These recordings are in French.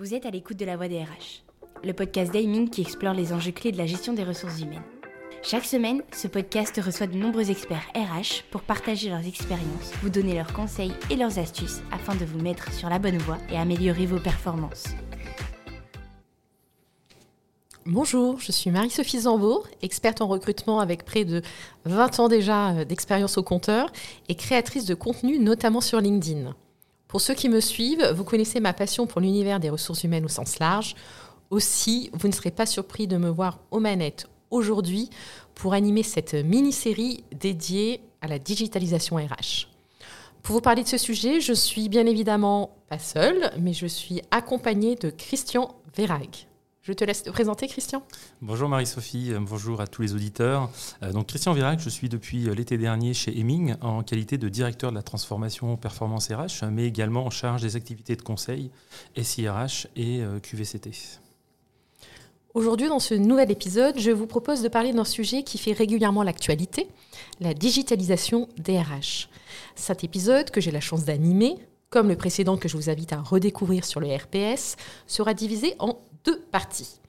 Vous êtes à l'écoute de la voix des RH, le podcast d'Aiming qui explore les enjeux clés de la gestion des ressources humaines. Chaque semaine, ce podcast reçoit de nombreux experts RH pour partager leurs expériences, vous donner leurs conseils et leurs astuces afin de vous mettre sur la bonne voie et améliorer vos performances. Bonjour, je suis Marie-Sophie Zambour, experte en recrutement avec près de 20 ans déjà d'expérience au compteur et créatrice de contenu notamment sur LinkedIn. Pour ceux qui me suivent, vous connaissez ma passion pour l'univers des ressources humaines au sens large. Aussi, vous ne serez pas surpris de me voir aux manettes aujourd'hui pour animer cette mini-série dédiée à la digitalisation RH. Pour vous parler de ce sujet, je suis bien évidemment pas seule, mais je suis accompagnée de Christian Verrag. Je te laisse te présenter, Christian. Bonjour Marie-Sophie, euh, bonjour à tous les auditeurs. Euh, donc Christian Virac, je suis depuis euh, l'été dernier chez Heming en qualité de directeur de la transformation performance RH, mais également en charge des activités de conseil SIRH et QVCT. Aujourd'hui, dans ce nouvel épisode, je vous propose de parler d'un sujet qui fait régulièrement l'actualité, la digitalisation des RH. Cet épisode, que j'ai la chance d'animer, comme le précédent que je vous invite à redécouvrir sur le RPS, sera divisé en deux parties.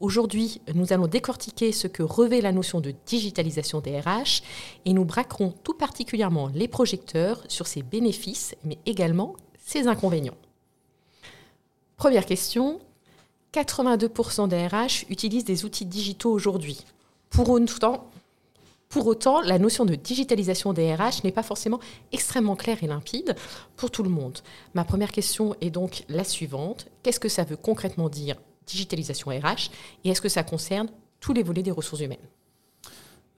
Aujourd'hui, nous allons décortiquer ce que revêt la notion de digitalisation des RH et nous braquerons tout particulièrement les projecteurs sur ses bénéfices, mais également ses inconvénients. Première question, 82% des RH utilisent des outils digitaux aujourd'hui. Pour autant, pour autant, la notion de digitalisation des RH n'est pas forcément extrêmement claire et limpide pour tout le monde. Ma première question est donc la suivante. Qu'est-ce que ça veut concrètement dire digitalisation RH et est-ce que ça concerne tous les volets des ressources humaines?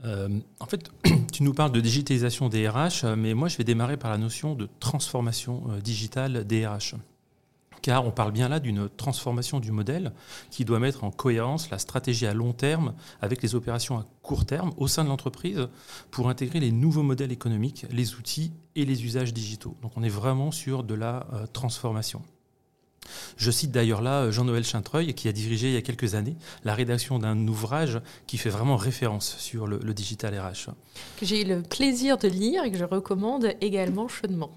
Euh, en fait, tu nous parles de digitalisation des RH, mais moi je vais démarrer par la notion de transformation euh, digitale des RH. Car on parle bien là d'une transformation du modèle qui doit mettre en cohérence la stratégie à long terme avec les opérations à court terme au sein de l'entreprise pour intégrer les nouveaux modèles économiques, les outils et les usages digitaux. Donc on est vraiment sur de la euh, transformation. Je cite d'ailleurs là Jean-Noël Chintreuil, qui a dirigé il y a quelques années la rédaction d'un ouvrage qui fait vraiment référence sur le, digital RH. Que j'ai eu le plaisir de lire et que je recommande également chaudement.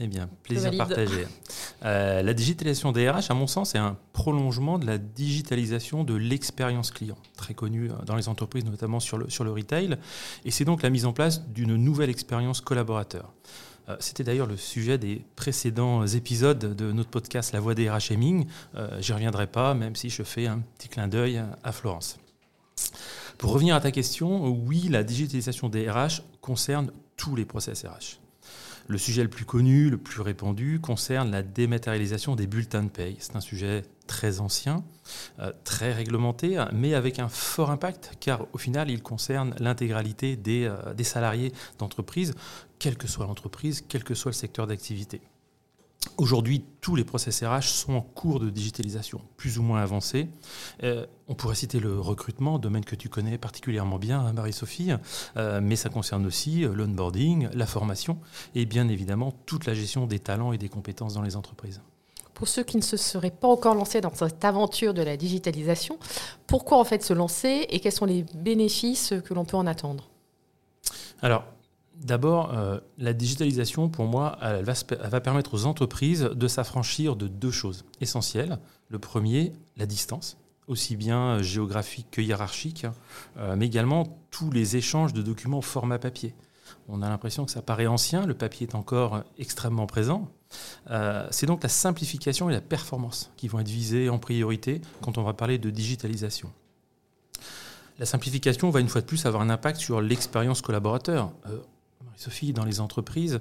Eh bien, plaisir partagé. Euh, la digitalisation des RH, à mon sens, est un prolongement de la digitalisation de l'expérience client, très connue dans les entreprises, notamment sur le, sur le retail. Et c'est donc la mise en place d'une nouvelle expérience collaborateur. Euh, c'était d'ailleurs le sujet des précédents épisodes de notre podcast La Voix des RH Heming. Euh, j'y reviendrai pas, même si je fais un petit clin d'œil à Florence. Pour revenir à ta question, oui, la digitalisation des RH concerne tous les process RH. Le sujet le plus connu, le plus répandu, concerne la dématérialisation des bulletins de paye. C'est un sujet très ancien, euh, très réglementé, mais avec un fort impact, car au final, il concerne l'intégralité des, euh, des salariés d'entreprise, quelle que soit l'entreprise, quel que soit le secteur d'activité. Aujourd'hui, tous les process RH sont en cours de digitalisation, plus ou moins avancés. Euh, on pourrait citer le recrutement, domaine que tu connais particulièrement bien, hein, Marie-Sophie, euh, mais ça concerne aussi euh, l'onboarding, la formation et bien évidemment toute la gestion des talents et des compétences dans les entreprises. Pour ceux qui ne se seraient pas encore lancés dans cette aventure de la digitalisation, pourquoi en fait se lancer et quels sont les bénéfices que l'on peut en attendre? Alors, D'abord, euh, la digitalisation, pour moi, va, permettre aux entreprises de s'affranchir de deux choses essentielles. Le premier, la distance, aussi bien géographique que hiérarchique, euh, mais également tous les échanges de documents au format papier. On a l'impression que ça paraît ancien, le papier est encore extrêmement présent. Euh, c'est donc la simplification et la performance qui vont être visées en priorité quand on va parler de digitalisation. La simplification va une fois de plus avoir un impact sur l'expérience collaborateur. Sophie, dans les entreprises,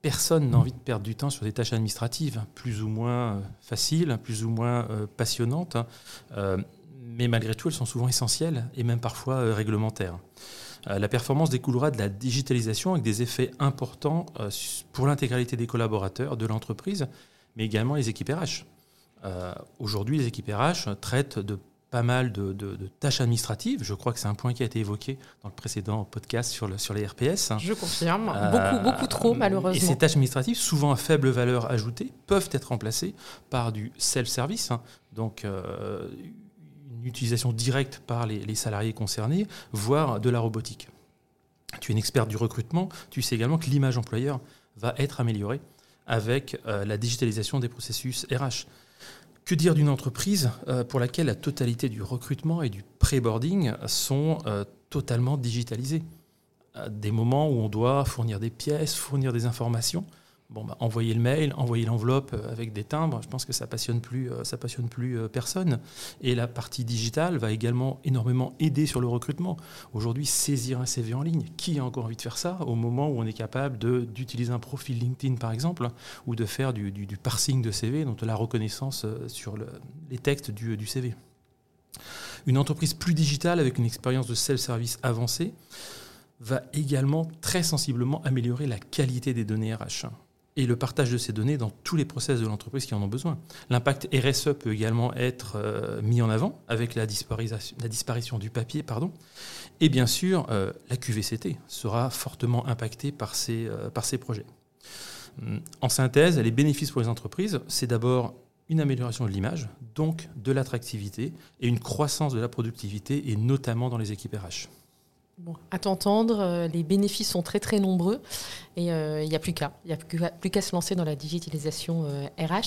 personne n'a envie de perdre du temps sur des tâches administratives, plus ou moins euh, faciles, plus ou moins euh, passionnantes, euh, mais malgré tout, elles sont souvent essentielles et même parfois réglementaires. La performance découlera de la digitalisation avec des effets importants pour l'intégralité des collaborateurs de l'entreprise, mais également les équipes RH. Aujourd'hui, les équipes RH traitent de pas mal de, tâches administratives. Je crois que c'est un point qui a été évoqué dans le précédent podcast sur, le, sur les RPS. Je confirme. Euh, beaucoup, beaucoup trop, malheureusement. Et ces tâches administratives, souvent à faible valeur ajoutée, peuvent être remplacées par du self-service, hein. donc euh, une utilisation directe par les, salariés concernés, voire de la robotique. Tu es une experte du recrutement, tu sais également que l'image employeur va être améliorée avec euh, la digitalisation des processus RH Que dire d'une entreprise pour laquelle la totalité du recrutement et du pré-boarding sont totalement digitalisés Des moments où on doit fournir des pièces, fournir des informations, Bon, bah, envoyer le mail, envoyer l'enveloppe euh, avec des timbres, je pense que ça passionne plus, euh, ça passionne plus euh, personne. Et la partie digitale va également énormément aider sur le recrutement. Aujourd'hui, saisir un CV en ligne, qui a encore envie de faire ça au moment où on est capable d'utiliser un profil LinkedIn par exemple, ou de faire du, parsing de CV, donc de la reconnaissance sur les textes du, du CV. Une entreprise plus digitale avec une expérience de self-service avancée va également très sensiblement améliorer la qualité des données RH et le partage de ces données dans tous les process de l'entreprise qui en ont besoin. L'impact RSE peut également être euh, mis en avant avec la disparition, du papier. Et bien sûr, euh, la QVCT sera fortement impactée par ces, euh, par ces projets. Hum, en synthèse, les bénéfices pour les entreprises, c'est d'abord une amélioration de l'image, donc de l'attractivité, et une croissance de la productivité, et notamment dans les équipes RH. Bon, à t'entendre, euh, les bénéfices sont très très nombreux et euh, il n'y a plus qu'à. Il a plus qu'à se lancer dans la digitalisation RH. Euh,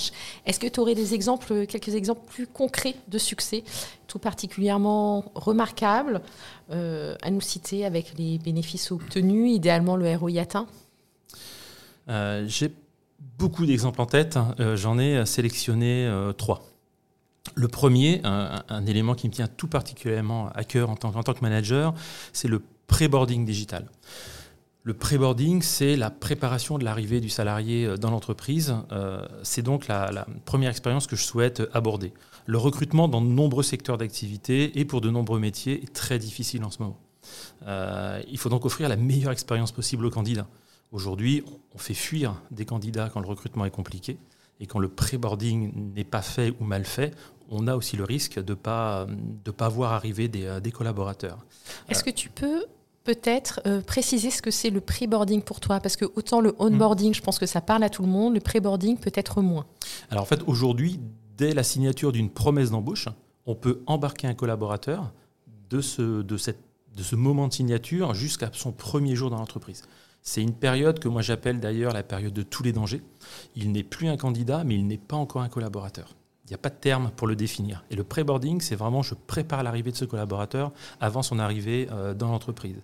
Est-ce que tu aurais des exemples, quelques exemples plus concrets de succès, tout particulièrement remarquables, à nous citer avec les bénéfices obtenus, idéalement le ROI atteint? J'ai beaucoup d'exemples en tête. J'en ai sélectionné trois. Le premier, un, élément qui me tient tout particulièrement à cœur en tant, que manager, c'est le pré-boarding digital. Le pré-boarding, c'est la préparation de l'arrivée du salarié euh, dans l'entreprise. Euh, c'est donc la, première expérience que je souhaite aborder. Le recrutement dans de nombreux secteurs d'activité et pour de nombreux métiers est très difficile en ce moment. Euh, il faut donc offrir la meilleure expérience possible aux candidats. Aujourd'hui, on fait fuir des candidats quand le recrutement est compliqué. Et quand le pré-boarding n'est pas fait ou mal fait, on a aussi le risque de ne pas, de pas voir arriver des, euh, des collaborateurs. Est-ce que tu peux peut-être euh, préciser ce que c'est le pré-boarding pour toi? Parce que autant le onboarding, je pense que ça parle à tout le monde, le pré-boarding peut-être moins. Alors en fait, aujourd'hui, dès la signature d'une promesse d'embauche, on peut embarquer un collaborateur de ce, de cette, de ce moment de signature jusqu'à son premier jour dans l'entreprise. C'est une période que moi j'appelle d'ailleurs la période de tous les dangers. Il n'est plus un candidat, mais il n'est pas encore un collaborateur. Il n'y a pas de terme pour le définir. Et le pré-boarding, c'est vraiment je prépare l'arrivée de ce collaborateur avant son arrivée euh, dans l'entreprise.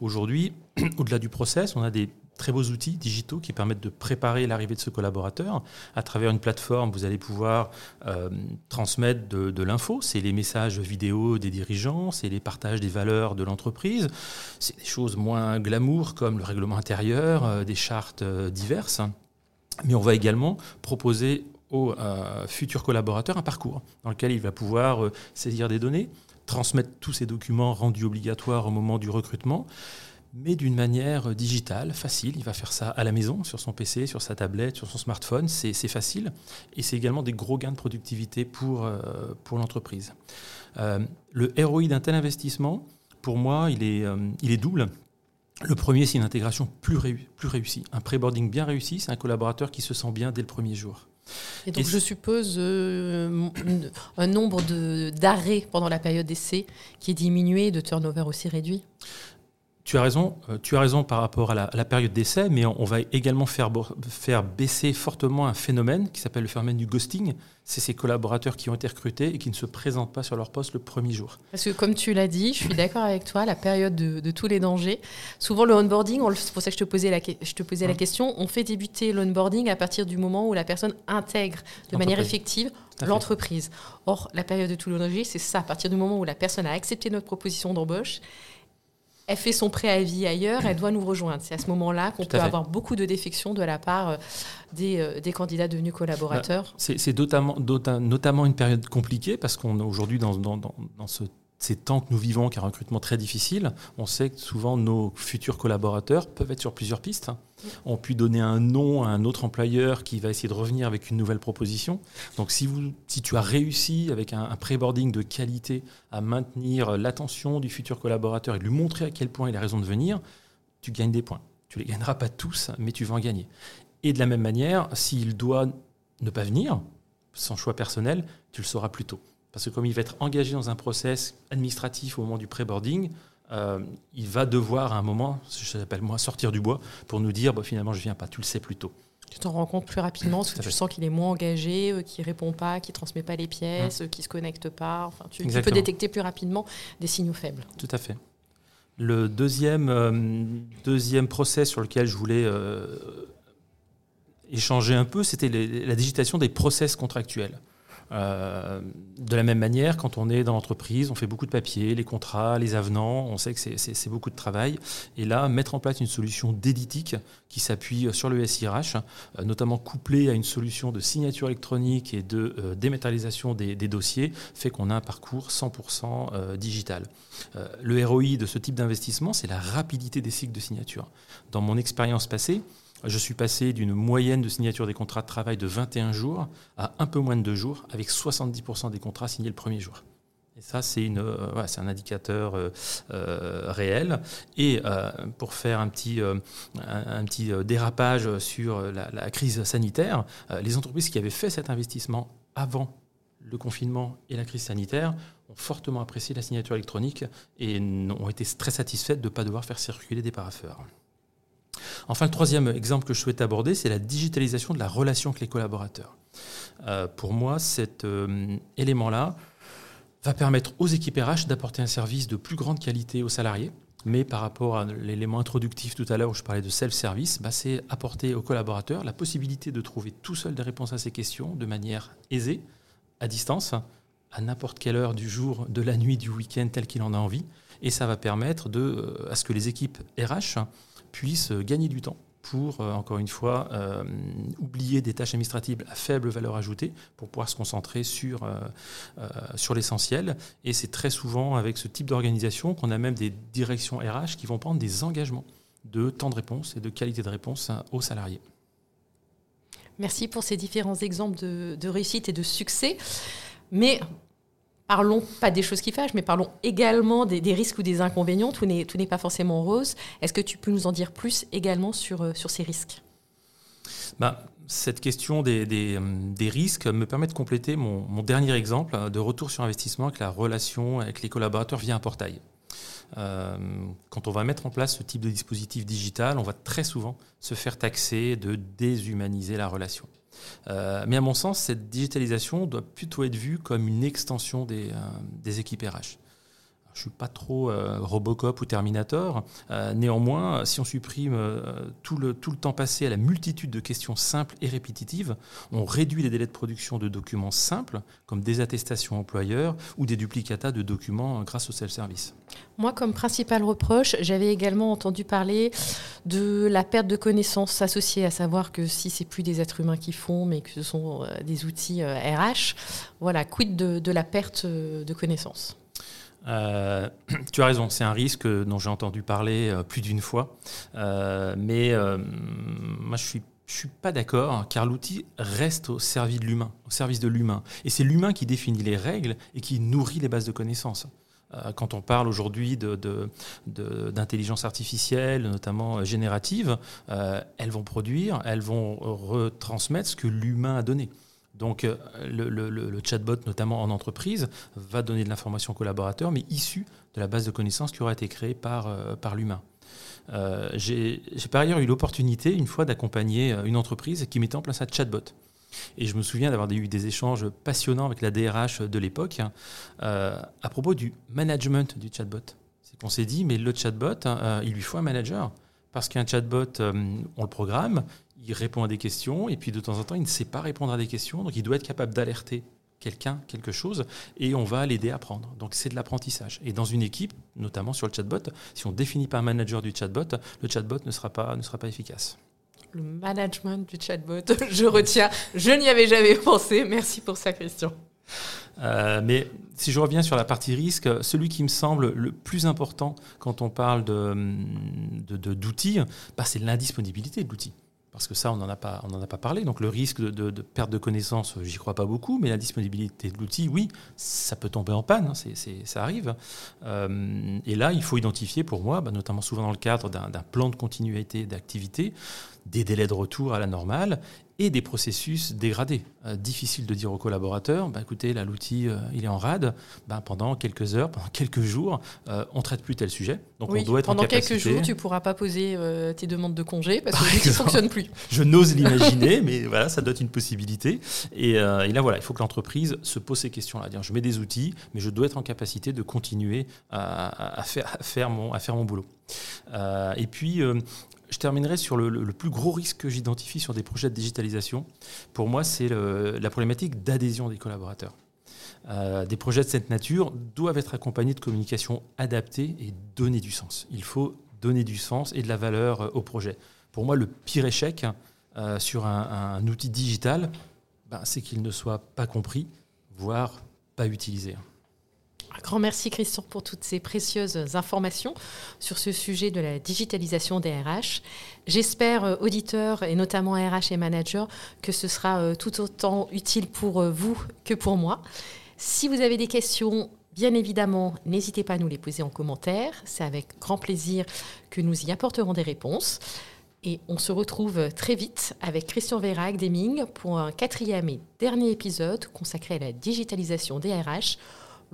Aujourd'hui, au-delà du process, on a des très beaux outils digitaux qui permettent de préparer l'arrivée de ce collaborateur. À travers une plateforme, vous allez pouvoir euh, transmettre de, l'info. C'est les messages vidéo des dirigeants, c'est les partages des valeurs de l'entreprise. C'est des choses moins glamour comme le règlement intérieur, euh, des chartes euh, diverses. Mais on va également proposer au futur collaborateur un parcours dans lequel il va pouvoir saisir des données, transmettre tous ces documents rendus obligatoires au moment du recrutement, mais d'une manière digitale, facile. Il va faire ça à la maison, sur son PC, sur sa tablette, sur son smartphone. C'est facile. Et c'est également des gros gains de productivité pour, euh, pour l'entreprise. Euh, le ROI d'un tel investissement, pour moi, il est, euh, il est double. Le premier, c'est une intégration plus, plus réussie. Un pré-boarding bien réussi, c'est un collaborateur qui se sent bien dès le premier jour. Et donc, je suppose un nombre d'arrêts pendant la période d'essai qui est diminué, de turnover aussi réduit? Tu as raison, euh, tu as raison par rapport à la, période d'essai, mais on, va également faire, faire baisser fortement un phénomène qui s'appelle le phénomène du ghosting. C'est ces collaborateurs qui ont été recrutés et qui ne se présentent pas sur leur poste le premier jour. Parce que comme tu l'as dit, je suis d'accord avec toi, la période de, tous les dangers. Souvent le onboarding, c'est pour ça que je te posais la, je te posais la question, on fait débuter l'onboarding à partir du moment où la personne intègre de manière effective l'entreprise. Or, la période de tous les dangers, c'est ça, à partir du moment où la personne a accepté notre proposition d'embauche elle fait son préavis ailleurs, elle doit nous rejoindre. C'est à ce moment-là qu'on peut avoir beaucoup de défections de la part euh, euh, des, candidats devenus collaborateurs. Bah, c'est notamment, notamment une période compliquée parce qu'on est aujourd'hui dans, dans, dans, ce ces temps que nous vivons, qui est un recrutement très difficile, on sait que souvent nos futurs collaborateurs peuvent être sur plusieurs pistes. On peut donner un nom à un autre employeur qui va essayer de revenir avec une nouvelle proposition. Donc si, tu as réussi avec un, pré-boarding de qualité à maintenir l'attention du futur collaborateur et lui montrer à quel point il a raison de venir, tu gagnes des points. Tu les gagneras pas tous, mais tu vas en gagner. Et de la même manière, s'il doit ne pas venir, sans choix personnel, tu le sauras plus tôt. Parce que comme il va être engagé dans un process administratif au moment du pré-boarding, euh, il va devoir à un moment, je l'appelle moi, sortir du bois pour nous dire bah, finalement je viens pas, tu le sais plus tôt. Tu t'en rends compte plus rapidement parce que tu sens qu'il est moins engagé, euh, qu'il répond pas, qu'il transmet pas les pièces, mmh. qu'il se connecte pas. Enfin, tu, peux détecter plus rapidement des signaux faibles. Tout à fait. Le deuxième, deuxième process sur lequel je voulais échanger un peu, c'était la digitation des process contractuels. Euh, de la même manière, quand on est dans l'entreprise, on fait beaucoup de papiers, les contrats, les avenants, on sait que c'est beaucoup de travail. Et là, mettre en place une solution d'éditique qui s'appuie sur le SIRH, euh, notamment couplée à une solution de signature électronique et de euh, dématérialisation des, dossiers, fait qu'on a un parcours 100% digital. le ROI de ce type d'investissement, c'est la rapidité des cycles de signature. Dans mon expérience passée, je suis passé d'une moyenne de signature des contrats de travail de 21 jours à un peu moins de 2 jours, avec 70% des contrats signés le premier jour. Et ça, c'est euh, un indicateur euh, euh, réel. Et pour faire un petit, dérapage sur la, la crise sanitaire, les entreprises qui avaient fait cet investissement avant le confinement et la crise sanitaire ont fortement apprécié la signature électronique et ont été très satisfaites de ne pas devoir faire circuler des parapheurs. Enfin, le troisième exemple que je souhaite aborder, c'est la digitalisation de la relation avec les collaborateurs. Euh, pour moi, cet euh, élément-là va permettre aux équipes RH d'apporter un service de plus grande qualité aux salariés. Mais par rapport à l'élément introductif tout à l'heure où je parlais de self-service, bah, c'est apporter aux collaborateurs la possibilité de trouver tout seul des réponses à ces questions de manière aisée, à distance, à n'importe quelle heure du jour, de la nuit, du week-end, tel qu'il en a envie. Et ça va permettre euh, à ce que les équipes RH puissent gagner du temps pour, euh, encore une fois, euh, oublier des tâches administratives à faible valeur ajoutée pour pouvoir se concentrer sur, euh, sur l'essentiel. Et c'est très souvent avec ce type d'organisation qu'on a même des directions RH qui vont prendre des engagements de temps de réponse et de qualité de réponse aux salariés. Merci pour ces différents exemples de, de réussite et de succès. Mais Parlons pas des choses qui fâchent, mais parlons également des, risques ou des inconvénients. Tout n'est, pas forcément rose. Est-ce que tu peux nous en dire plus également sur, euh, ces risques? Bah, Cette question des, des, risques me permet de compléter mon, dernier exemple de retour sur investissement avec la relation avec les collaborateurs via un portail. Euh, quand on va mettre en place ce type de dispositif digital, on va très souvent se faire taxer de déshumaniser la relation. Euh, mais à mon sens, cette digitalisation doit plutôt être vue comme une extension des, euh, des équipes RH. Je suis pas trop euh, Robocop ou Terminator. néanmoins, si on supprime tout, le, tout le temps passé à la multitude de questions simples et répétitives, on réduit les délais de production de documents simples, comme des attestations employeurs ou des duplicata de documents grâce au self-service. Moi, comme principal reproche, j'avais également entendu parler de la perte de connaissances associée, à savoir que si c'est plus des êtres humains qui font, mais que ce sont euh, des outils RH, euh, voilà, quid de, la perte euh, de connaissances? tu as raison, c'est un risque dont j'ai entendu parler plus d'une fois, mais moi je suis suis pas d'accord, car l'outil reste au service de l'humain, au service de l'humain, et c'est l'humain qui définit les règles et qui nourrit les bases de connaissances. Euh, quand on parle aujourd'hui d'intelligence artificielle, notamment euh, générative, euh, elles vont produire, elles vont retransmettre ce que l'humain a donné. Donc le, chatbot, notamment en entreprise, va donner de l'information aux collaborateurs, mais issue de la base de connaissances qui aura été créée par, par l'humain. J'ai par ailleurs eu l'opportunité, une fois, d'accompagner une entreprise qui mettait en place un chatbot. Et je me souviens d'avoir eu des échanges passionnants avec la DRH de l'époque euh, à propos du management du chatbot. C'est s'est dit, mais le chatbot, hein, euh, il lui faut un manager. Parce qu'un chatbot, euh, on le programme, il répond à des questions, et puis de temps en temps, il ne sait pas répondre à des questions, donc il doit être capable d'alerter quelqu'un, quelque chose, et on va l'aider à apprendre. Donc c'est de l'apprentissage. Et dans une équipe, notamment sur le chatbot, si on ne définit pas un manager du chatbot, le chatbot ne sera pas, ne sera pas efficace le management du chatbot. Je retiens, je n'y avais jamais pensé. Merci pour sa question. Euh, mais si je reviens sur la partie risque, celui qui me semble le plus important quand on parle d'outils, de, de, bah, c'est l'indisponibilité de l'outil parce que ça, on n'en a, pas, a pas parlé. Donc le risque de, perte de connaissances, j'y crois pas beaucoup, mais la disponibilité de l'outil, oui, ça peut tomber en panne, hein, ça arrive. Euh, et là, il faut identifier pour moi, bah, notamment souvent dans le cadre d'un plan de continuité d'activité, des délais de retour à la normale et des processus dégradés. Euh, difficile de dire aux collaborateurs, bah, écoutez, là, l'outil, euh, il est en rade, bah, pendant quelques heures, pendant quelques jours, euh, on ne traite plus tel sujet. Donc on doit être pendant quelques jours, tu ne pourras pas poser tes demandes de congé parce que l'outil ne fonctionne plus. Je n'ose l'imaginer, mais voilà, ça doit être une possibilité. Et, et, là, voilà, il faut que l'entreprise se pose ces questions-là. Dire, je mets des outils, mais je dois être en capacité de continuer à, à, faire, à faire, mon, à faire mon boulot. et puis, je terminerai sur le, plus gros risque que j'identifie sur des projets de digitalisation. Pour moi, c'est la problématique d'adhésion des collaborateurs. Euh, des projets de cette nature doivent être accompagnés de communication adaptée et donner du sens. Il faut donner du sens et de la valeur euh, au projet. Pour moi, le pire échec euh, sur un, outil digital, ben, c'est qu'il ne soit pas compris, voire pas utilisé. Un grand merci Christian pour toutes ces précieuses informations sur ce sujet de la digitalisation des RH. J'espère, euh, auditeurs et notamment RH et managers, que ce sera euh, tout autant utile pour euh, vous que pour moi. Si vous avez des questions, bien évidemment, n'hésitez pas à nous les poser en commentaire. C'est avec grand plaisir que nous y apporterons des réponses. Et on se retrouve très vite avec Christian Vérac d'Eming pour un quatrième et dernier épisode consacré à la digitalisation des RH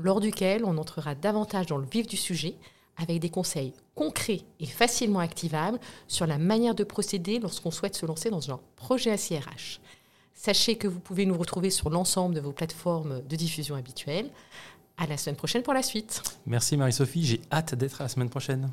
lors duquel on entrera davantage dans le vif du sujet avec des conseils concrets et facilement activables sur la manière de procéder lorsqu'on souhaite se lancer dans un projet ACRH. Sachez que vous pouvez nous retrouver sur l'ensemble de vos plateformes de diffusion habituelles. À la semaine prochaine pour la suite. Merci Marie-Sophie, j'ai hâte d'être à la semaine prochaine.